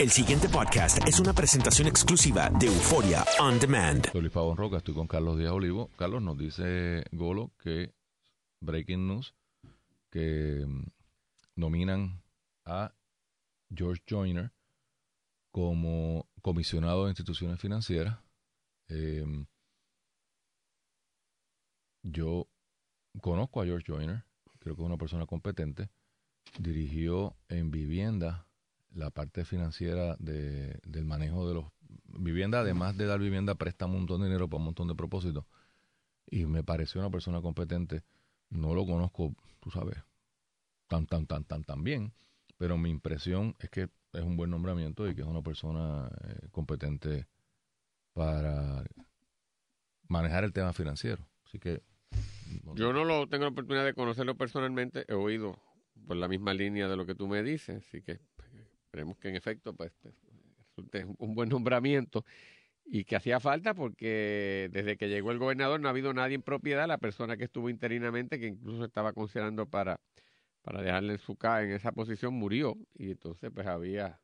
El siguiente podcast es una presentación exclusiva de Euforia On Demand. Soy Luis Pavón Roca, estoy con Carlos Díaz Olivo. Carlos nos dice Golo que Breaking News que mm, nominan a George Joyner como comisionado de instituciones financieras. Em, yo conozco a George Joyner, creo que es una persona competente. Dirigió en vivienda la parte financiera de, del manejo de los viviendas, además de dar vivienda, presta un montón de dinero para un montón de propósitos. Y me pareció una persona competente. No lo conozco, tú sabes, tan, tan, tan, tan, tan bien, pero mi impresión es que es un buen nombramiento y que es una persona eh, competente para manejar el tema financiero. Así que yo no lo tengo la oportunidad de conocerlo personalmente, he oído por la misma línea de lo que tú me dices, así que esperemos que en efecto pues, pues, resulte un buen nombramiento y que hacía falta porque desde que llegó el gobernador no ha habido nadie en propiedad, la persona que estuvo interinamente, que incluso estaba considerando para, para dejarle en su casa en esa posición, murió y entonces pues había,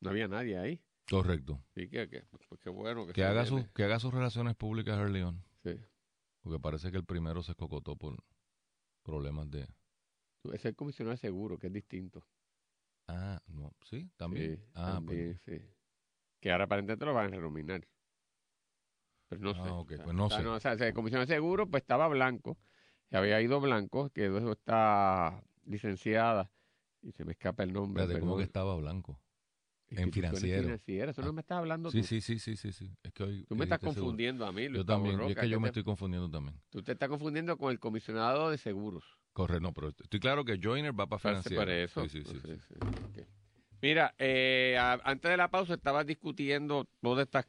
no había nadie ahí. Correcto. Sí, que, que, pues, qué bueno. Que, que haga, su, que haga sus relaciones públicas, León. Sí. Porque parece que el primero se escocotó por problemas de... Es el comisionado de seguro, que es distinto. Ah, no, sí, también. Sí, ah, también, sí. Que ahora aparentemente lo van a renominar. Pero no Ah, sé. ok, O sea, pues no sea, sé. o sea, el comisionado de seguro pues estaba blanco. Se había ido blanco, que está licenciada. Y se me escapa el nombre. Espérate, ¿cómo que estaba blanco? en financiero. financieras, Eso no Ah, me estás hablando Sí, tú. sí, sí, sí, sí, sí. Es que hoy Tú me estás dijiste seguro. confundiendo a mí, Luis Yo también, y es Roca, que yo ¿qué me te- estoy confundiendo también. Tú te estás confundiendo con el comisionado de seguros. Correcto, no, pero estoy claro que Joyner va para financiero. por eso. Sí, sí, sí. Mira, eh, a- antes de la pausa estabas discutiendo todos estos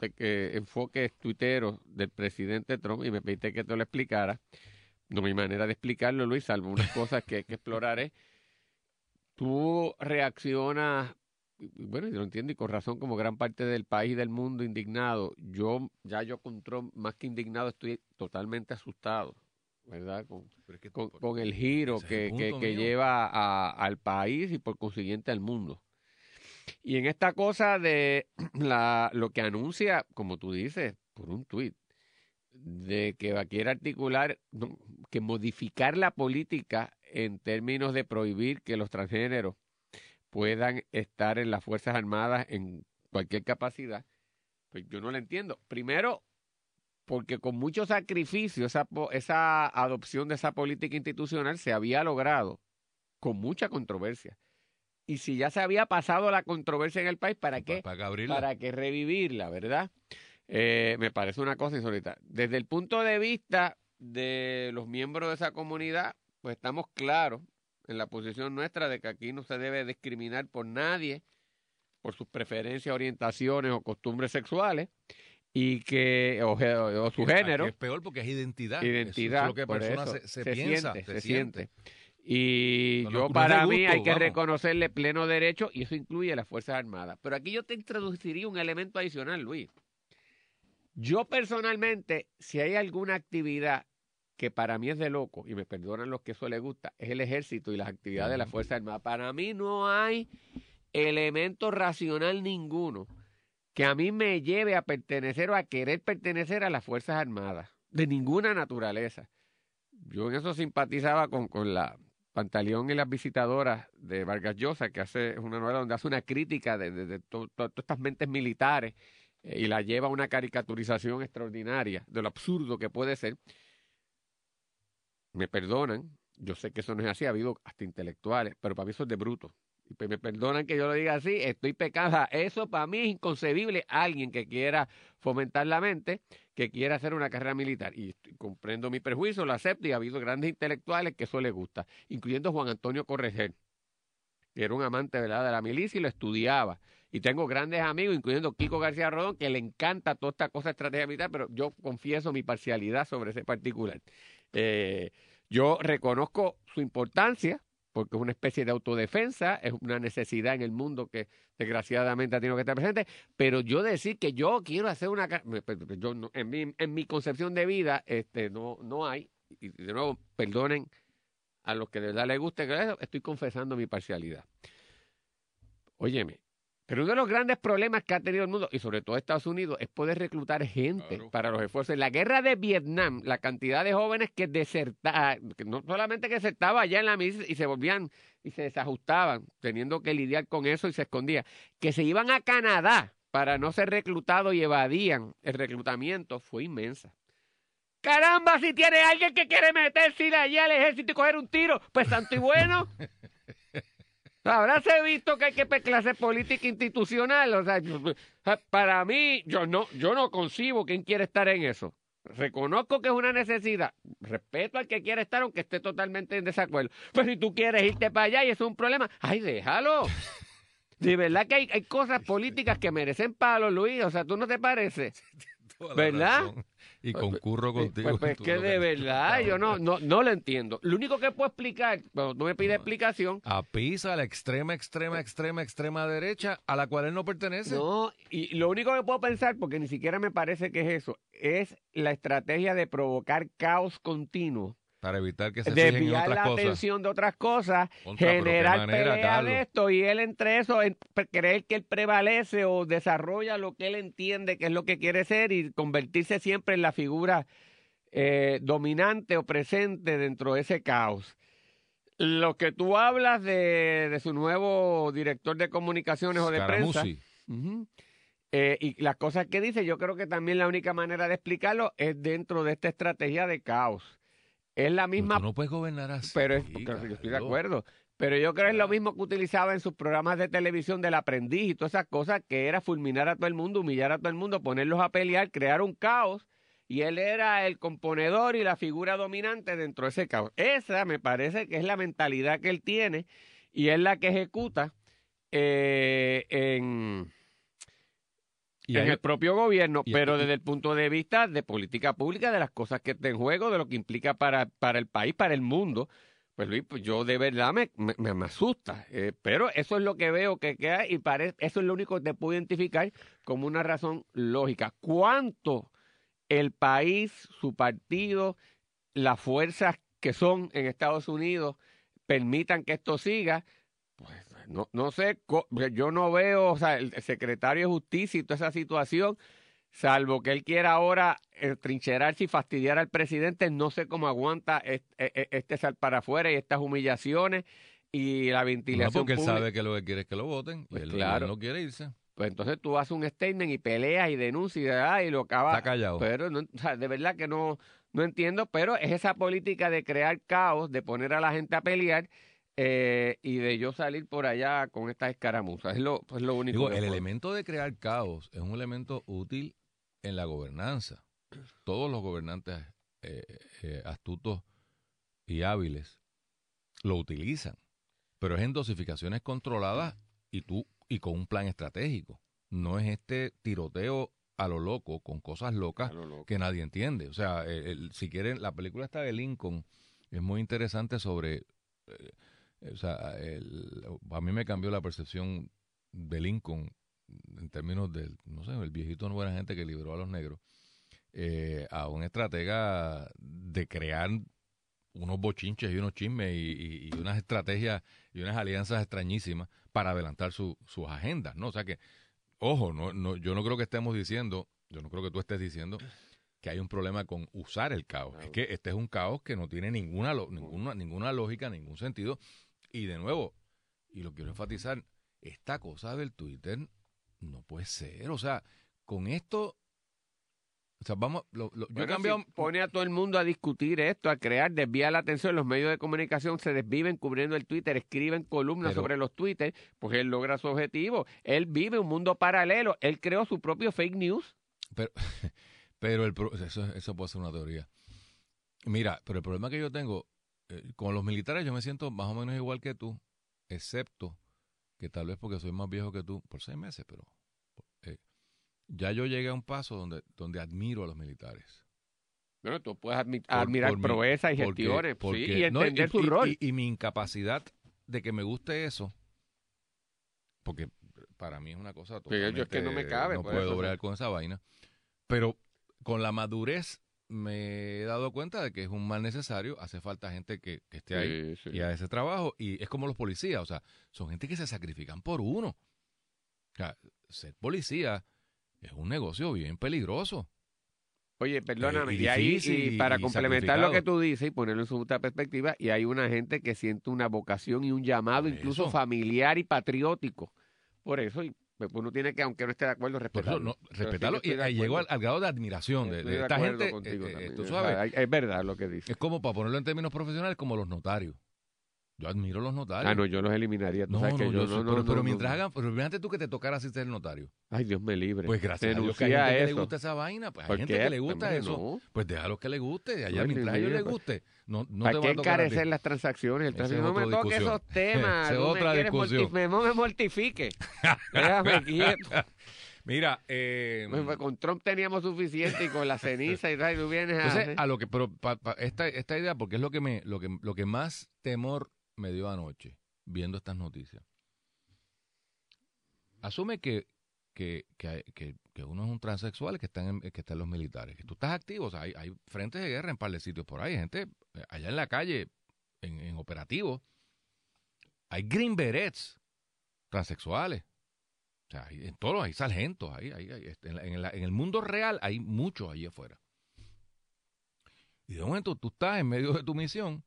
enfoques tuiteros del presidente Trump y me pediste que te lo explicara. No mi manera de explicarlo, Luis, salvo unas cosas que, que exploraré. Tú reaccionas, bueno, yo lo entiendo y con razón, como gran parte del país y del mundo indignado. Yo, ya yo con Trump, más que indignado, estoy totalmente asustado, ¿verdad? Con, Pero es que- con, con el giro que, el que- lleva a- al país y por consiguiente al mundo. Y en esta cosa de la, lo que anuncia, como tú dices, por un tuit, de que va a quiere articular, no, que modificar la política en términos de prohibir que los transgéneros puedan estar en las Fuerzas Armadas en cualquier capacidad, pues yo no lo entiendo. Primero, porque con mucho sacrificio esa, esa adopción de esa política institucional se había logrado con mucha controversia. Y si ya se había pasado la controversia en el país, ¿para qué? Para, abrirla. Para que revivirla, ¿verdad? Eh, me parece una cosa insólita. Desde el punto de vista de los miembros de esa comunidad, pues estamos claros en la posición nuestra de que aquí no se debe discriminar por nadie por sus preferencias, orientaciones o costumbres sexuales y que o, o su género Es peor porque es identidad. identidad Eso es lo que persona eso, se, se piensa, siente, se, siente. siente. Y No, yo no para mí gusto, hay que vamos. reconocerle pleno derecho y eso incluye las Fuerzas Armadas. Pero aquí yo te introduciría un elemento adicional, Luis. Yo personalmente, si hay alguna actividad que para mí es de loco, y me perdonan los que eso les gusta, es el ejército y las actividades de las. Fuerzas Armadas. Para mí no hay elemento racional ninguno que a mí me lleve a pertenecer o a querer pertenecer a las Fuerzas Armadas, de ninguna naturaleza. Yo en eso simpatizaba con, con la Pantaleón y las visitadoras de Vargas Llosa, que hace una novela donde hace una crítica de, de- de to- to- todas estas mentes militares eh, y la lleva a una caricaturización extraordinaria de lo absurdo que puede ser. Me perdonan, yo sé que eso no es así, ha habido hasta intelectuales, pero para mí eso es de bruto. Me perdonan que yo lo diga así, estoy pecada. Eso para mí es inconcebible. Alguien que quiera fomentar la mente, que quiera hacer una carrera militar. Y comprendo mi prejuicio, lo acepto y ha habido grandes intelectuales que eso les gusta, incluyendo Juan Antonio Correger, que era un amante ¿verdad? de la milicia y lo estudiaba. Y tengo grandes amigos, incluyendo Kiko García Rodón, que le encanta toda esta cosa de estrategia militar, pero yo confieso mi parcialidad sobre ese particular. Eh, yo reconozco su importancia, porque es una especie de autodefensa, es una necesidad en el mundo que desgraciadamente ha tenido que estar presente, pero yo decir que yo quiero hacer una... Yo en, mi, en mi concepción de vida este, no, no hay, y de nuevo, perdonen a los que de verdad les guste, estoy confesando mi parcialidad. Óyeme, Pero uno de los grandes problemas que ha tenido el mundo, y sobre todo Estados Unidos, es poder reclutar gente Claro. para los esfuerzos. En la guerra de Vietnam, la cantidad de jóvenes que desertaban, que no solamente que desertaban allá en la milicia y se volvían y se desajustaban, teniendo que lidiar con eso y se escondían, que se iban a Canadá para no ser reclutados y evadían el reclutamiento, fue inmensa. Caramba, si tiene alguien que quiere meterse allá al ejército y coger un tiro, pues santo y bueno. Habráse visto que hay que clase política institucional. O sea, para mí, yo no, yo no concibo quién quiere estar en eso. Reconozco que es una necesidad. Respeto al que quiere estar, aunque esté totalmente en desacuerdo. Pero si tú quieres irte para allá y es un problema, ¡ay, déjalo! De verdad que hay, hay cosas políticas que merecen palo, Luis. O sea, ¿tú no te parece? Toda la ¿Verdad? razón. Y concurro Pues, contigo. Pues, pues en tu que de verdad yo no, no, no lo entiendo. Lo único que puedo explicar, cuando tú me pides explicación, A pisa a la extrema, extrema, extrema, extrema derecha a la cual él no pertenece. No, y lo único que puedo pensar, porque ni siquiera me parece que es eso, es la estrategia de provocar caos continuo, Para evitar que se fijen en desviar otras la cosas. atención de otras cosas, Contra, generar manera, pelea Carlos. de esto, y él entre eso, en- creer que él prevalece o desarrolla lo que él entiende que es lo que quiere ser y convertirse siempre en la figura eh, dominante o presente dentro de ese caos. Lo que tú hablas de, de su nuevo director de comunicaciones o de prensa. Eh, y las cosas que dice, yo creo que también la única manera de explicarlo es dentro de esta estrategia de caos. Es la Pero misma, tú no puedes gobernar así. pero es, yo estoy de acuerdo. Pero yo creo que es lo mismo que utilizaba en sus programas de televisión del aprendiz y todas esas cosas, que era fulminar a todo el mundo, humillar a todo el mundo, ponerlos a pelear, crear un caos. Y él era el componedor y la figura dominante dentro de ese caos. Esa me parece que es la mentalidad que él tiene y es la que ejecuta eh, en, Y en hay- el propio gobierno, y- pero desde el punto de vista de política pública, de las cosas que está en juego, de lo que implica para, para el país, para el mundo, pues Luis, pues yo de verdad me, me, me asusta. eh, pero eso es lo que veo que queda y parece, eso es lo único que te puedo identificar como una razón lógica. ¿Cuánto el país, su partido, las fuerzas que son en Estados Unidos permitan que esto siga? Pues no, no sé, yo no veo, o sea, el secretario de Justicia y toda esa situación, salvo que él quiera ahora eh, trincherarse y fastidiar al presidente, no sé cómo aguanta este, este sal para afuera y estas humillaciones y la No, ventilación porque él pública. sabe que lo que quiere es que lo voten. Pues y él, claro. él no quiere irse. Pues entonces tú haces un statement y peleas y denuncias y, y lo acabas. Está callado. Pero no, o sea, de verdad que no, no entiendo, pero es esa política de crear caos, de poner a la gente a pelear eh, y de yo salir por allá con estas escaramuzas. Es lo, es lo único Digo, que el puedo- elemento de crear caos es un elemento útil en la gobernanza. Todos los gobernantes eh, eh, astutos y hábiles lo utilizan, pero es en dosificaciones controladas y tú y con un plan estratégico. No es este tiroteo a lo loco con cosas locas A lo loco. que nadie entiende. O sea, el- el- si quieren, la película está de Lincoln es muy interesante sobre, eh, o sea, el- a mí me cambió la percepción de Lincoln en términos del, no sé, el viejito no buena gente que liberó a los negros, eh, a un estratega de crear unos bochinches y unos chismes y, y- y unas estrategias y unas alianzas extrañísimas para adelantar su- sus agendas, ¿no? O sea que, ojo, no, no, yo no creo que estemos diciendo, yo no creo que tú estés diciendo que hay un problema con usar el caos. Es que este es un caos que no tiene ninguna, lo- ninguna, ninguna lógica, ningún sentido. Y de nuevo, y lo quiero enfatizar, esta cosa del Twitter no puede ser. O sea, con esto, o sea, vamos, lo- lo- yo cambiado... si pone a todo el mundo a discutir esto, a crear, desvía la atención. Los medios de comunicación se desviven cubriendo el Twitter, escriben columnas Pero- sobre los Twitter, pues él logra su objetivo. Él vive un mundo paralelo. Él creó su propio fake news. Pero, pero el, eso, eso puede ser una teoría. Mira, pero el problema que yo tengo, eh, con los militares yo me siento más o menos igual que tú, excepto que tal vez porque soy más viejo que tú, por seis meses, pero eh, ya yo llegué a un paso donde, donde admiro a los militares. Bueno, tú puedes admi- Por- admirar por proezas y porque- gestiones sí, y no, entender su y- rol. Y, y mi incapacidad de que me guste eso, porque para mí es una cosa yo es que no me totalmente- cabe, No por puedo bregar con esa vaina. Pero con la madurez me he dado cuenta de que es un mal necesario. Hace falta gente que, que esté ahí Sí, sí. y a ese trabajo. Y es como los policías, o sea, son gente que se sacrifican por uno. sea, ser policía es un negocio bien peligroso. Oye, perdóname, Eh, y ahí, y para y complementar lo que tú dices y ponerlo en su justa perspectiva, y hay una gente que siente una vocación y un llamado Por incluso eso. familiar y patriótico. Por eso, y uno tiene que, aunque no esté de acuerdo, respetarlo. no, sí respetarlo y eh, llegó al, grado de admiración de, de de esta gente. contigo eh, eh, también. tú sabes, es verdad lo que dice. es como para ponerlo en términos profesionales, como los notarios. Yo admiro los notarios. Ah, no, yo los eliminaría. No, que no, yo yo sé, no, pero, mientras hagan, pero imagínate tú que te tocara así ser notario. Ay, Dios me libre. Pues gracias a Dios que hay gente que le gusta esa vaina, pues hay ¿Por gente qué? que le gusta eso. Pues déjalo que le guste, allá Ay, mientras a ellos les pues, guste, no, no ¿Para te qué encarecer las transacciones? El tráfico? No me otra toque discusión. esos temas. Es me otra discusión. morti- No me mortifique. Déjame quieto. Mira, eh, Pues, pues, con Trump teníamos suficiente y con la ceniza y tal, y tú vienes a... entonces a lo que, pero pa- pa- esta, esta idea, porque es lo que me, lo que, lo que más temor me dio anoche viendo estas noticias. Asume que, que, que, que- uno es un transexual que están en, que están los militares, que tú estás activo, o sea, hay, hay frentes de guerra en par de sitios por ahí, gente eh, allá en la calle, en, en operativo, hay green berets transexuales. O sea, en todos hay sargentos, hay, hay- hay- este, en, la- en la- en el mundo real hay muchos allí afuera. Y de momento tú estás en medio de tu misión